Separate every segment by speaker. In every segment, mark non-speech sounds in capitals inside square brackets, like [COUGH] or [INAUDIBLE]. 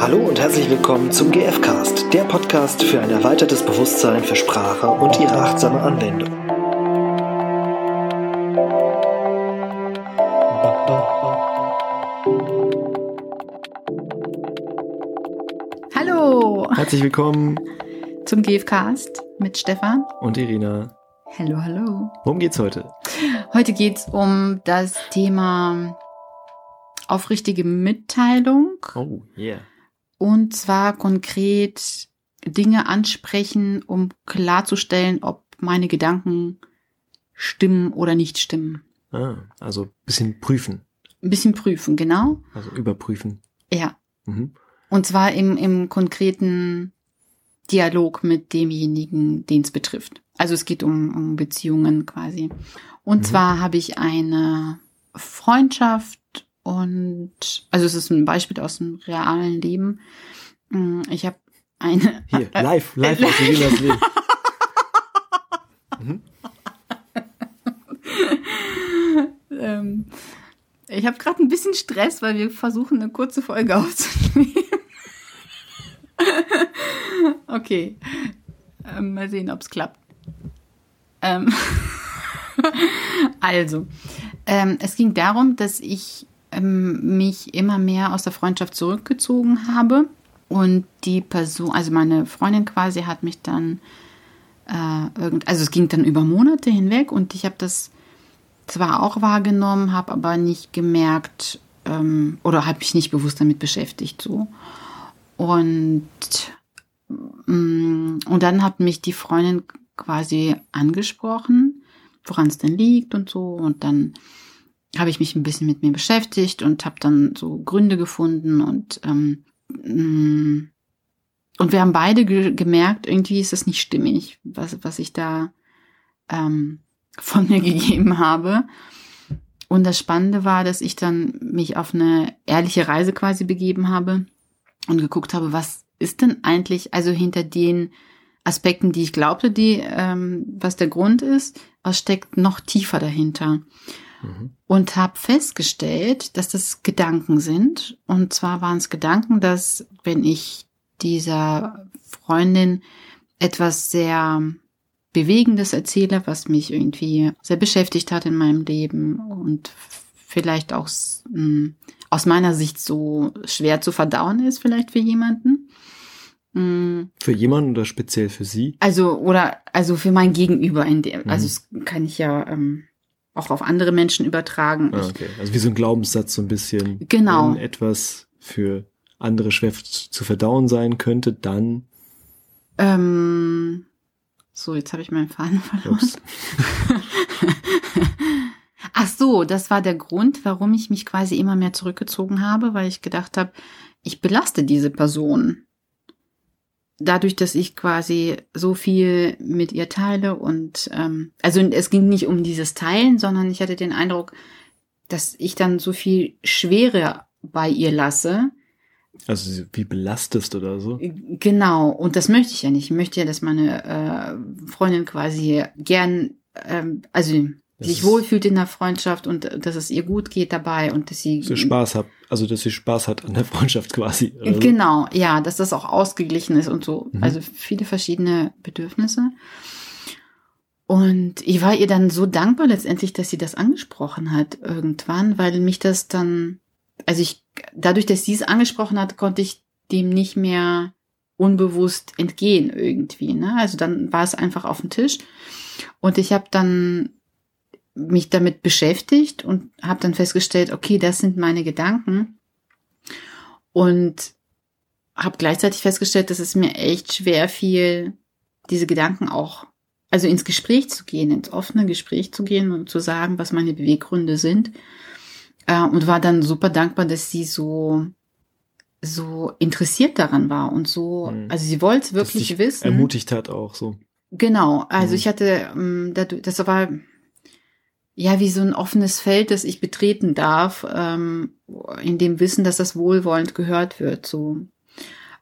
Speaker 1: Hallo und herzlich willkommen zum GFcast, der Podcast für ein erweitertes Bewusstsein für Sprache und ihre achtsame Anwendung.
Speaker 2: Hallo
Speaker 3: Herzlich willkommen
Speaker 2: zum GFcast mit Stefan.
Speaker 3: und Irina.
Speaker 2: Hallo, hallo.
Speaker 3: Worum geht's heute?
Speaker 2: Heute geht's um das Thema aufrichtige Mitteilung
Speaker 3: Oh, yeah.
Speaker 2: Und zwar konkret Dinge ansprechen, um klarzustellen, ob meine Gedanken stimmen oder nicht stimmen.
Speaker 3: Ah, also bisschen prüfen,
Speaker 2: Ein bisschen prüfen, genau.
Speaker 3: also überprüfen.
Speaker 2: Ja.
Speaker 3: Mhm.
Speaker 2: Und zwar im, im konkreten Dialog mit demjenigen, den es betrifft. Also es geht um, um Beziehungen quasi. Und
Speaker 3: Mhm.
Speaker 2: zwar habe ich eine Freundschaft und, also es ist ein Beispiel aus dem realen Leben. Mm, Ich habe eine.
Speaker 3: Hier, [LAUGHS] live, live aus Irinas Leben. Mhm. [LAUGHS]
Speaker 2: ähm, ich habe gerade ein bisschen Stress, weil wir versuchen, eine kurze Folge [LAUGHS] aufzunehmen. okay. Ähm, mal sehen, ob es klappt. Ähm also, ähm, es ging darum, dass ich ähm, mich immer mehr aus der Freundschaft zurückgezogen habe und die Person, also meine Freundin quasi, hat mich dann äh, irgend, also es ging dann über Monate hinweg und ich habe das zwar auch wahrgenommen, habe aber nicht gemerkt ähm, oder habe mich nicht bewusst damit beschäftigt so. Und, mm, und dann hat mich die Freundin quasi angesprochen, woran es denn liegt und so. Und dann habe ich mich ein bisschen mit mir beschäftigt und habe dann so Gründe gefunden und ähm, mm, und wir haben beide ge gemerkt, irgendwie ist das nicht stimmig, was, was ich da ähm, [LAUGHS] von mir gegeben habe. Und das Spannende war, dass ich dann mich auf eine ehrliche Reise quasi begeben habe und geguckt habe, was ist denn eigentlich, also hinter den Aspekten, die ich glaubte, die, ähm, was der Grund ist, was steckt noch tiefer dahinter.
Speaker 3: Mhm.
Speaker 2: Und habe festgestellt, dass das Gedanken sind. Und zwar waren es Gedanken, dass wenn ich dieser Freundin etwas sehr Bewegendes erzähle, was mich irgendwie sehr beschäftigt hat in meinem Leben und vielleicht auch mh, aus meiner Sicht so schwer zu verdauen ist, vielleicht für jemanden. Mh,
Speaker 3: Für jemanden oder speziell für Sie?
Speaker 2: Also, oder, also für mein Gegenüber, in dem,
Speaker 3: Mhm.
Speaker 2: also das kann ich ja ähm, auch auf andere Menschen übertragen.
Speaker 3: Ah, okay. Also wie so ein Glaubenssatz so ein bisschen.
Speaker 2: Genau.
Speaker 3: Wenn etwas für andere schwer zu verdauen sein könnte, dann.
Speaker 2: ähm, so, jetzt habe ich meinen Faden [LAUGHS] verloren. [LAUGHS] Ach so, das war der Grund, warum ich mich quasi immer mehr zurückgezogen habe, weil ich gedacht habe, ich belaste diese Person. Dadurch, dass ich quasi so viel mit ihr teile und ähm, also es ging nicht um dieses Teilen, sondern ich hatte den Eindruck, dass ich dann so viel Schwere bei ihr lasse.
Speaker 3: Also wie belastest oder so.
Speaker 2: Genau, und das möchte ich ja nicht. Ich möchte ja, dass meine äh, Freundin quasi gern, ähm, also
Speaker 3: Das
Speaker 2: sich wohlfühlt in der Freundschaft und äh, dass es ihr gut geht dabei und dass sie
Speaker 3: So Spaß hat, also dass sie Spaß hat an der Freundschaft quasi. Oder so.
Speaker 2: genau, ja, dass das auch ausgeglichen ist und so.
Speaker 3: Mhm.
Speaker 2: Also viele verschiedene Bedürfnisse. Und ich war ihr dann so dankbar letztendlich, dass sie das angesprochen hat irgendwann, weil mich das dann, also ich, dadurch, dass sie es angesprochen hat, konnte ich dem nicht mehr unbewusst entgehen irgendwie. Ne? Also dann war es einfach auf dem Tisch und ich habe dann mich damit beschäftigt und habe dann festgestellt, okay, das sind meine Gedanken und habe gleichzeitig festgestellt, dass es mir echt schwer fiel, diese Gedanken auch, also ins Gespräch zu gehen, ins offene Gespräch zu gehen und zu sagen, was meine Beweggründe sind. Äh, und war dann super dankbar, dass sie so so interessiert daran war und so,
Speaker 3: Mhm.
Speaker 2: also sie wollte es wirklich wissen.
Speaker 3: Ermutigt hat auch so.
Speaker 2: Genau, also
Speaker 3: Mhm.
Speaker 2: ich hatte, ähm, das war ja wie so ein offenes Feld, das ich betreten darf, ähm, in dem Wissen, dass das wohlwollend gehört wird. So.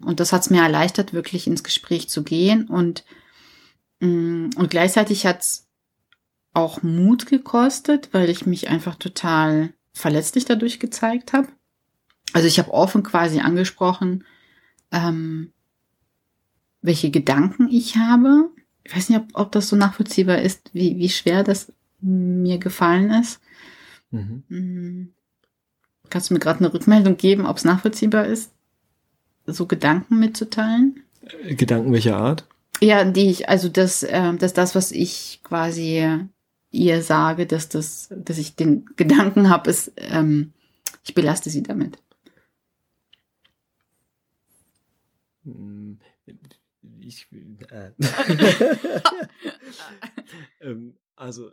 Speaker 2: Und das hat es mir erleichtert, wirklich ins Gespräch zu gehen. Und, mh, und gleichzeitig hat es auch Mut gekostet, weil ich mich einfach total verletzlich dadurch gezeigt habe. Also ich habe offen quasi angesprochen, ähm, welche Gedanken ich habe. Ich weiß nicht, ob, ob das so nachvollziehbar ist, wie, wie schwer das mir gefallen ist.
Speaker 3: Mhm.
Speaker 2: Hm. Kannst du mir gerade eine Rückmeldung geben, ob es nachvollziehbar ist, so Gedanken mitzuteilen?
Speaker 3: Äh, Gedanken welcher Art?
Speaker 2: Ja, die ich, also das, äh, dass das, was ich quasi ihr sage, dass das, dass ich den Gedanken habe, ist, ähm, ich belaste sie damit.
Speaker 3: Hm, Ich, äh. [LAUGHS] [LAUGHS] ähm, also,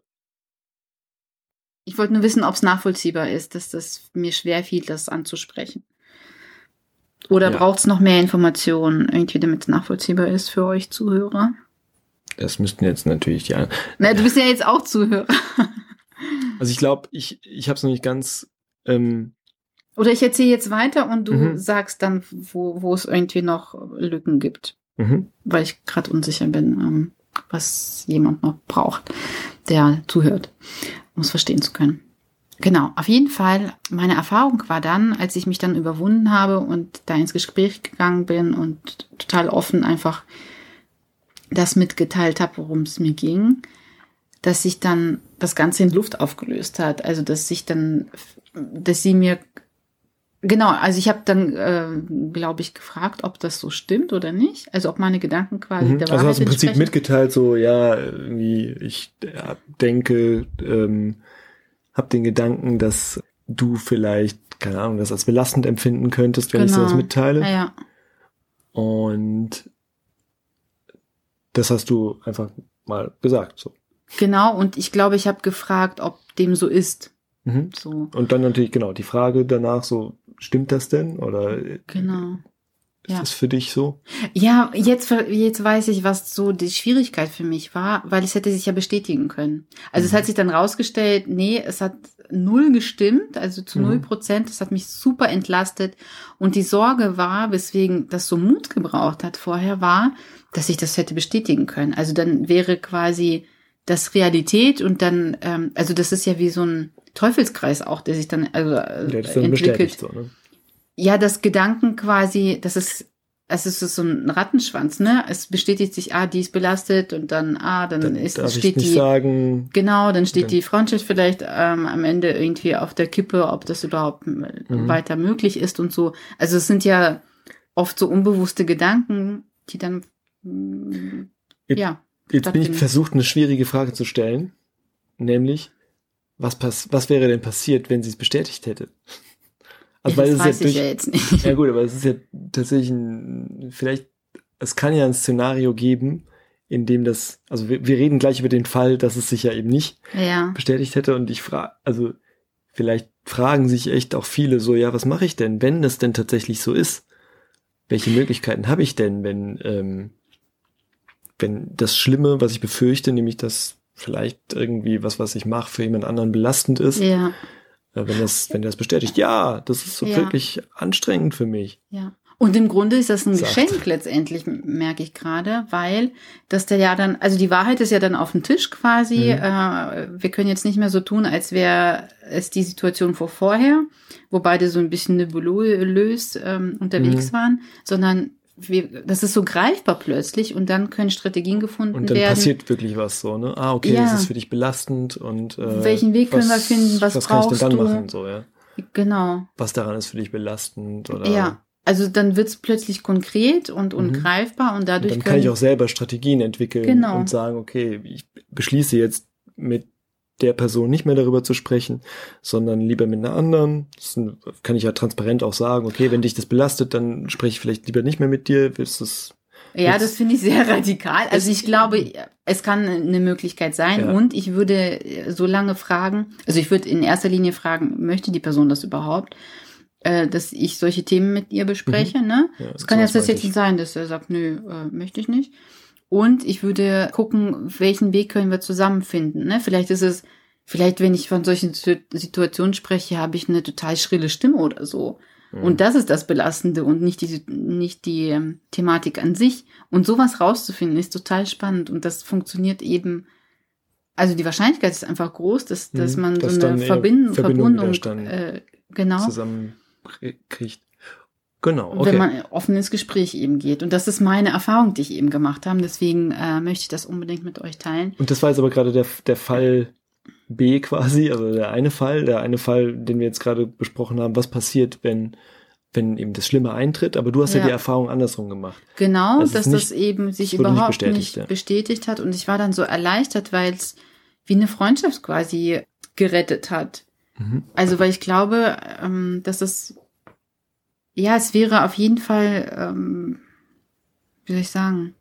Speaker 2: Ich wollte nur wissen, ob es nachvollziehbar ist, dass das mir schwer fiel, das anzusprechen. Oder
Speaker 3: Ja.
Speaker 2: braucht es noch mehr Informationen, irgendwie, damit es nachvollziehbar ist für euch Zuhörer?
Speaker 3: das müssten jetzt natürlich die an-
Speaker 2: Na, du bist ja jetzt auch Zuhörer. [LAUGHS]
Speaker 3: Also ich glaube, ich, ich habe es noch nicht ganz. Ähm,
Speaker 2: Oder ich erzähle jetzt weiter und du
Speaker 3: Mhm.
Speaker 2: sagst dann, wo, wo es irgendwie noch Lücken gibt.
Speaker 3: mhm.
Speaker 2: weil ich gerade unsicher bin, ähm, was jemand noch braucht, der zuhört, um es verstehen zu können. Genau, auf jeden Fall, meine Erfahrung war dann, als ich mich dann überwunden habe und da ins Gespräch gegangen bin und total offen einfach das mitgeteilt habe, worum es mir ging, dass sich dann das Ganze in Luft aufgelöst hat. Also, dass sich dann, dass sie mir Genau, also ich habe dann, äh, glaube ich, gefragt, ob das so stimmt oder nicht. Also ob meine Gedanken quasi
Speaker 3: Mhm.
Speaker 2: der
Speaker 3: Also
Speaker 2: Wahrheit
Speaker 3: hast du im Prinzip mitgeteilt, so ja, ich äh, denke, ähm, habe den Gedanken, dass du vielleicht, keine Ahnung, das als belastend empfinden könntest, wenn ich dir das
Speaker 2: Genau.
Speaker 3: mitteile.
Speaker 2: Ja, ja.
Speaker 3: Und das hast du einfach mal gesagt. So.
Speaker 2: Genau, und ich glaube, ich habe gefragt, ob dem so ist.
Speaker 3: Mhm.
Speaker 2: So,
Speaker 3: Und dann natürlich, genau, die Frage danach so, stimmt das denn? Oder
Speaker 2: genau.
Speaker 3: ist
Speaker 2: Ja.
Speaker 3: das für dich so?
Speaker 2: Ja, jetzt, jetzt weiß ich, was so die Schwierigkeit für mich war, weil es hätte sich ja bestätigen können. Also es
Speaker 3: Mhm.
Speaker 2: hat sich dann rausgestellt, nee, es hat null gestimmt, also zu
Speaker 3: Mhm.
Speaker 2: null Prozent. Das hat mich super entlastet. Und die Sorge war, weswegen das so Mut gebraucht hat vorher, war, dass ich das hätte bestätigen können. Also dann wäre quasi das Realität und dann, ähm, also das ist ja wie so ein Teufelskreis auch, der sich dann also äh,
Speaker 3: Der das
Speaker 2: entwickelt.
Speaker 3: So, ne?
Speaker 2: Ja, das Gedanken quasi, das ist, es ist so ein Rattenschwanz, ne? Es bestätigt sich, ah, die ist belastet und dann, ah, dann,
Speaker 3: Dann
Speaker 2: ist,
Speaker 3: darf ich
Speaker 2: steht
Speaker 3: nicht
Speaker 2: die,
Speaker 3: sagen,
Speaker 2: genau, dann steht
Speaker 3: Dann-
Speaker 2: die Freundschaft vielleicht ähm, am Ende irgendwie auf der Kippe, ob das überhaupt
Speaker 3: Mhm.
Speaker 2: weiter möglich ist und so. Also es sind ja oft so unbewusste Gedanken, die dann,
Speaker 3: Jetzt-
Speaker 2: ja,
Speaker 3: Jetzt bin ich versucht, eine schwierige Frage zu stellen, nämlich, was, pass was wäre denn passiert, wenn sie es bestätigt hätte? Also,
Speaker 2: ja, das
Speaker 3: es
Speaker 2: weiß ich
Speaker 3: durch,
Speaker 2: ja jetzt nicht.
Speaker 3: ja gut, aber es ist ja tatsächlich ein, vielleicht, es kann ja ein Szenario geben, in dem das, also wir, wir reden gleich über den Fall, dass es sich ja eben nicht
Speaker 2: Ja,
Speaker 3: bestätigt hätte und ich frage, also vielleicht fragen sich echt auch viele so, ja, was mache ich denn, wenn das denn tatsächlich so ist? Welche Möglichkeiten habe ich denn, wenn, ähm, wenn das Schlimme, was ich befürchte, nämlich dass vielleicht irgendwie was, was ich mache, für jemand anderen belastend ist,
Speaker 2: ja,
Speaker 3: äh, wenn das, wenn das bestätigt, ja, das ist so
Speaker 2: Ja.
Speaker 3: wirklich anstrengend für mich.
Speaker 2: Ja. Und im Grunde ist das ein
Speaker 3: Sagt.
Speaker 2: Geschenk letztendlich, merke ich gerade, weil das da ja dann, also die Wahrheit ist ja dann auf dem Tisch quasi.
Speaker 3: Mhm.
Speaker 2: Äh, wir können jetzt nicht mehr so tun, als wäre es die Situation vor vorher, wo beide so ein bisschen nebulös ähm, unterwegs
Speaker 3: Mhm.
Speaker 2: waren, sondern wir, das ist so greifbar plötzlich und dann können Strategien gefunden
Speaker 3: Und dann
Speaker 2: werden.
Speaker 3: passiert wirklich was so, ne? Ah, okay,
Speaker 2: Ja.
Speaker 3: das ist für dich belastend und äh,
Speaker 2: Welchen Weg können wir finden? Was
Speaker 3: was kann ich denn
Speaker 2: brauchst
Speaker 3: dann
Speaker 2: du?
Speaker 3: machen, so, ja?
Speaker 2: Genau.
Speaker 3: Was daran ist für dich belastend oder
Speaker 2: Ja. Also dann wird es plötzlich konkret und, und
Speaker 3: Mhm.
Speaker 2: greifbar und
Speaker 3: Und
Speaker 2: dadurch
Speaker 3: dann kann ich auch selber Strategien entwickeln
Speaker 2: Genau.
Speaker 3: und sagen, okay, ich beschließe jetzt mit der Person nicht mehr darüber zu sprechen, sondern lieber mit einer anderen. Das kann ich ja transparent auch sagen, okay, wenn dich das belastet, dann spreche ich vielleicht lieber nicht mehr mit dir. Willst es?
Speaker 2: Ja,
Speaker 3: Jetzt-
Speaker 2: das finde ich sehr [LAUGHS] radikal. Also ich glaube, es kann eine Möglichkeit sein
Speaker 3: Ja.
Speaker 2: und ich würde so lange fragen, also ich würde in erster Linie fragen, möchte die Person das überhaupt, äh, dass ich solche Themen mit ihr bespreche, ne?
Speaker 3: Ja,
Speaker 2: Es kann jetzt tatsächlich sein, dass er sagt, nö, äh, möchte ich nicht. Und ich würde gucken, welchen Weg können wir zusammenfinden. Ne? Vielleicht ist es, vielleicht wenn ich von solchen Situ- Situationen spreche, habe ich eine total schrille Stimme oder so.
Speaker 3: Mhm.
Speaker 2: Und das ist das Belastende und nicht die, nicht die ähm, Thematik an sich. Und sowas rauszufinden ist total spannend und das funktioniert eben. Also die Wahrscheinlichkeit ist einfach groß, dass, dass
Speaker 3: Mhm,
Speaker 2: man
Speaker 3: dass
Speaker 2: so eine
Speaker 3: eine
Speaker 2: Verbind
Speaker 3: Verbindung
Speaker 2: Verbindung, äh, genau.
Speaker 3: zusammen krie- kriegt. Genau, okay.
Speaker 2: wenn man offen ins Gespräch eben geht. Und das ist meine Erfahrung, die ich eben gemacht habe. Deswegen äh, möchte ich das unbedingt mit euch teilen.
Speaker 3: Und das war jetzt aber gerade der, der Fall B quasi, also der eine Fall, der eine Fall, den wir jetzt gerade besprochen haben, was passiert, wenn wenn eben das Schlimme eintritt, aber du hast ja,
Speaker 2: Ja.
Speaker 3: die Erfahrung andersrum gemacht.
Speaker 2: Genau,
Speaker 3: Das ist
Speaker 2: dass
Speaker 3: nicht-
Speaker 2: das eben sich
Speaker 3: das wurde nicht
Speaker 2: überhaupt
Speaker 3: bestätigt,
Speaker 2: nicht
Speaker 3: ja.
Speaker 2: bestätigt hat. Und ich war dann so erleichtert, weil es wie eine Freundschaft quasi gerettet hat.
Speaker 3: Mhm.
Speaker 2: Also, weil ich glaube, ähm, dass es, ja, es wäre auf jeden Fall, ähm, wie soll ich sagen,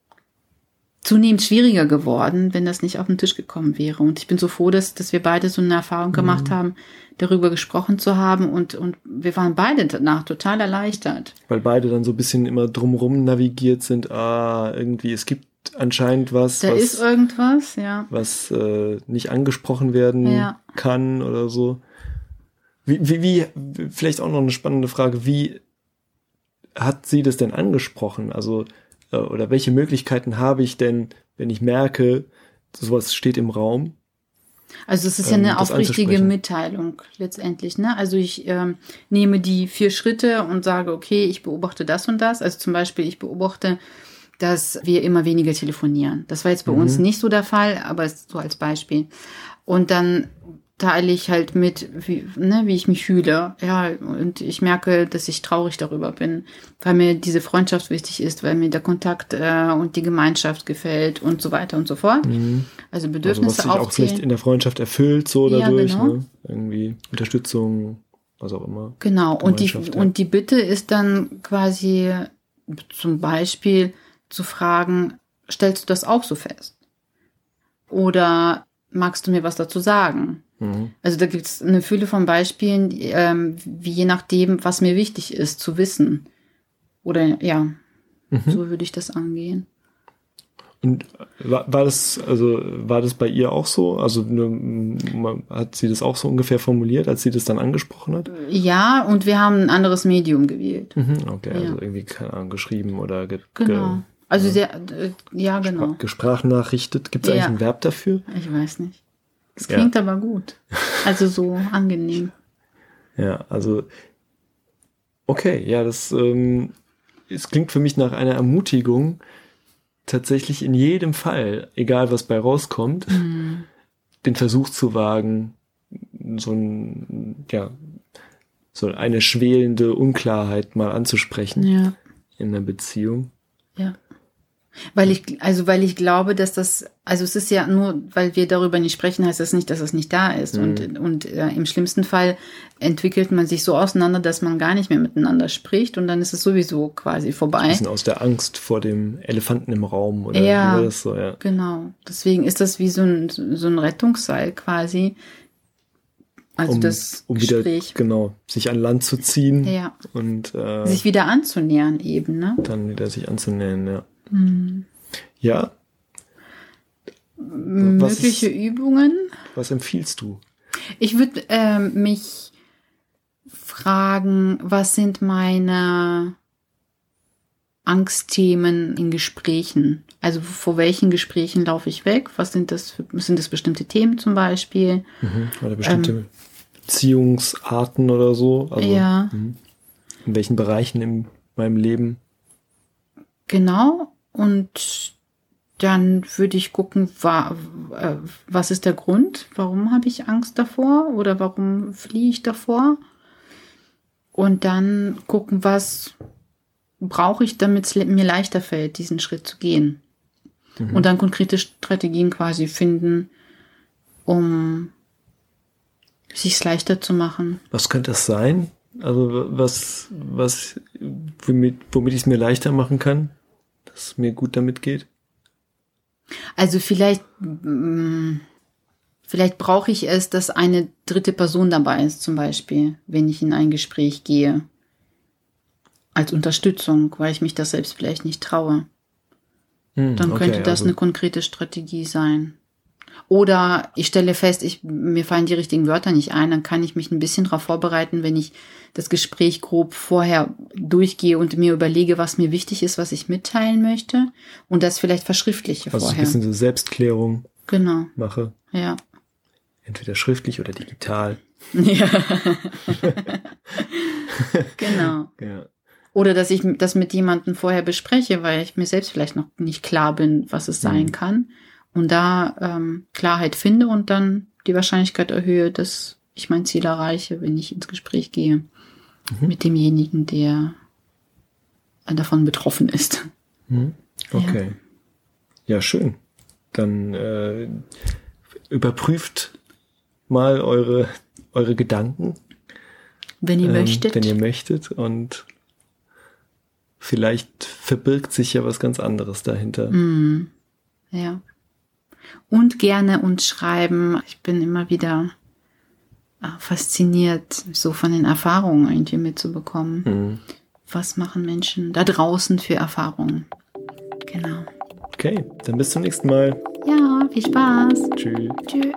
Speaker 2: zunehmend schwieriger geworden, wenn das nicht auf den Tisch gekommen wäre. Und ich bin so froh, dass, dass wir beide so eine Erfahrung gemacht
Speaker 3: Mhm.
Speaker 2: haben, darüber gesprochen zu haben und, und wir waren beide danach total erleichtert.
Speaker 3: Weil beide dann so ein bisschen immer drumrum navigiert sind, ah, irgendwie, es gibt anscheinend was,
Speaker 2: Da
Speaker 3: was,
Speaker 2: ist irgendwas, ja.
Speaker 3: was äh, nicht angesprochen werden
Speaker 2: Ja.
Speaker 3: kann oder so. Wie, wie, wie, vielleicht auch noch eine spannende Frage, wie hat sie das denn angesprochen? Also, äh, oder welche Möglichkeiten habe ich denn, wenn ich merke, sowas steht im Raum?
Speaker 2: Also es ist ja
Speaker 3: ähm,
Speaker 2: eine
Speaker 3: das
Speaker 2: aufrichtige. Mitteilung letztendlich. Ne? Also ich ähm, nehme die vier Schritte und sage, okay, ich beobachte das und das. Also zum Beispiel, ich beobachte, dass wir immer weniger telefonieren. Das war jetzt bei
Speaker 3: Mhm.
Speaker 2: uns nicht so der Fall, aber so als Beispiel. Und dann teile ich halt mit, wie, ne, wie ich mich fühle. Ja, und ich merke, dass ich traurig darüber bin, weil mir diese Freundschaft wichtig ist, weil mir der Kontakt äh, und die Gemeinschaft gefällt und so weiter und so fort. Also
Speaker 3: Mhm. Also was
Speaker 2: Bedürfnisse
Speaker 3: sich auch vielleicht in der Freundschaft erfüllt, so
Speaker 2: Ja,
Speaker 3: dadurch,
Speaker 2: genau.
Speaker 3: ne? Irgendwie Unterstützung, was auch immer.
Speaker 2: Genau, und die,
Speaker 3: ja.
Speaker 2: und die Bitte ist dann quasi zum Beispiel zu fragen, stellst du das auch so fest? Oder magst du mir was dazu sagen?
Speaker 3: Mhm.
Speaker 2: Also da gibt es eine Fülle von Beispielen, ähm, wie je nachdem, was mir wichtig ist, zu wissen. Oder ja,
Speaker 3: Mhm.
Speaker 2: so würde ich das angehen.
Speaker 3: Und war, war das, also war das bei ihr auch so? Also m- hat sie das auch so ungefähr formuliert, als sie das dann angesprochen hat?
Speaker 2: Ja, und wir haben ein anderes Medium gewählt.
Speaker 3: Mhm, okay,
Speaker 2: Ja.
Speaker 3: also irgendwie, keine Ahnung, geschrieben oder ge
Speaker 2: Genau. Also sehr, äh, ja,
Speaker 3: ge
Speaker 2: genau.
Speaker 3: gesprachnachrichtet. Gibt es eigentlich
Speaker 2: Ja.
Speaker 3: ein Verb dafür?
Speaker 2: Ich weiß nicht. Es
Speaker 3: Ja.
Speaker 2: klingt aber gut. Also so angenehm.
Speaker 3: Ja, also okay, ja, das ähm, es klingt für mich nach einer Ermutigung, tatsächlich in jedem Fall, egal was bei rauskommt,
Speaker 2: Mhm.
Speaker 3: den Versuch zu wagen, so ein, ja, so eine schwelende Unklarheit mal anzusprechen
Speaker 2: Ja.
Speaker 3: in einer Beziehung.
Speaker 2: Ja. Weil ich, also weil ich glaube, dass das, also es ist ja nur, weil wir darüber nicht sprechen, heißt das nicht, dass es nicht da ist.
Speaker 3: Mhm.
Speaker 2: Und, und äh, im schlimmsten Fall entwickelt man sich so auseinander, dass man gar nicht mehr miteinander spricht und dann ist es sowieso quasi
Speaker 3: Ein
Speaker 2: vorbei.
Speaker 3: bisschen aus der Angst vor dem Elefanten im Raum oder
Speaker 2: Ja.
Speaker 3: das so, ja.
Speaker 2: Genau. Deswegen ist das wie so ein, so ein Rettungsseil quasi. Also
Speaker 3: um,
Speaker 2: das
Speaker 3: um wieder,
Speaker 2: Gespräch.
Speaker 3: genau, sich an Land zu ziehen
Speaker 2: Ja.
Speaker 3: und äh,
Speaker 2: Sich wieder anzunähern eben, ne?
Speaker 3: dann wieder sich anzunähern, ja.
Speaker 2: Hm.
Speaker 3: Ja,
Speaker 2: Mögliche
Speaker 3: ist-
Speaker 2: Übungen.
Speaker 3: was empfiehlst du?
Speaker 2: Ich würde ähm, mich fragen, was sind meine Angstthemen in Gesprächen? Also vor welchen Gesprächen laufe ich weg? Was sind das für, sind das bestimmte Themen zum Beispiel?
Speaker 3: Mhm. Oder bestimmte Beziehungsarten oder so? Also,
Speaker 2: Ähm. Ja.
Speaker 3: mhm. In welchen Bereichen in meinem Leben?
Speaker 2: Genau. Und dann würde ich gucken, wa, äh, was ist der Grund? Warum habe ich Angst davor? Oder warum fliehe ich davor? Und dann gucken, was brauche ich, damit es mir leichter fällt, diesen Schritt zu gehen.
Speaker 3: Mhm.
Speaker 2: Und dann konkrete Strategien quasi finden, um sich leichter zu machen.
Speaker 3: Was könnte das sein? Also was, was, womit, womit ich es mir leichter machen kann, dass es mir gut damit geht?
Speaker 2: Also vielleicht, mm, vielleicht brauche ich es, dass eine dritte Person dabei ist, zum Beispiel, wenn ich in ein Gespräch gehe. Als Unterstützung, weil ich mich das selbst vielleicht nicht traue.
Speaker 3: Hm,
Speaker 2: Dann
Speaker 3: okay,
Speaker 2: könnte das
Speaker 3: also,
Speaker 2: eine konkrete Strategie sein. Oder ich stelle fest, ich, mir fallen die richtigen Wörter nicht ein, dann kann ich mich ein bisschen darauf vorbereiten, wenn ich das Gespräch grob vorher durchgehe und mir überlege, was mir wichtig ist, was ich mitteilen möchte und das vielleicht verschriftliche
Speaker 3: also so ein
Speaker 2: vorher.
Speaker 3: bisschen so Selbstklärung
Speaker 2: Genau,
Speaker 3: mache.
Speaker 2: ja.
Speaker 3: Entweder schriftlich oder digital.
Speaker 2: Ja. [LAUGHS] genau.
Speaker 3: Ja.
Speaker 2: Oder dass ich das mit jemandem vorher bespreche, weil ich mir selbst vielleicht noch nicht klar bin, was es sein
Speaker 3: Mhm.
Speaker 2: kann. Und da ähm, Klarheit finde und dann die Wahrscheinlichkeit erhöhe, dass ich mein Ziel erreiche, wenn ich ins Gespräch gehe
Speaker 3: Mhm.
Speaker 2: mit demjenigen, der davon betroffen ist.
Speaker 3: Mhm. Okay. Ja, schön. Dann äh, überprüft mal eure, eure Gedanken,
Speaker 2: Wenn ihr
Speaker 3: ähm,
Speaker 2: möchtet.
Speaker 3: wenn ihr möchtet. Und vielleicht verbirgt sich ja was ganz anderes dahinter.
Speaker 2: Mm, ja. Und gerne uns schreiben. Ich bin immer wieder äh, fasziniert, so von den Erfahrungen irgendwie mitzubekommen.
Speaker 3: Mhm.
Speaker 2: Was machen Menschen da draußen für Erfahrungen? Genau.
Speaker 3: Okay, dann bis zum nächsten Mal.
Speaker 2: Ja, viel Spaß.
Speaker 3: Tschüss.
Speaker 2: Tschüss.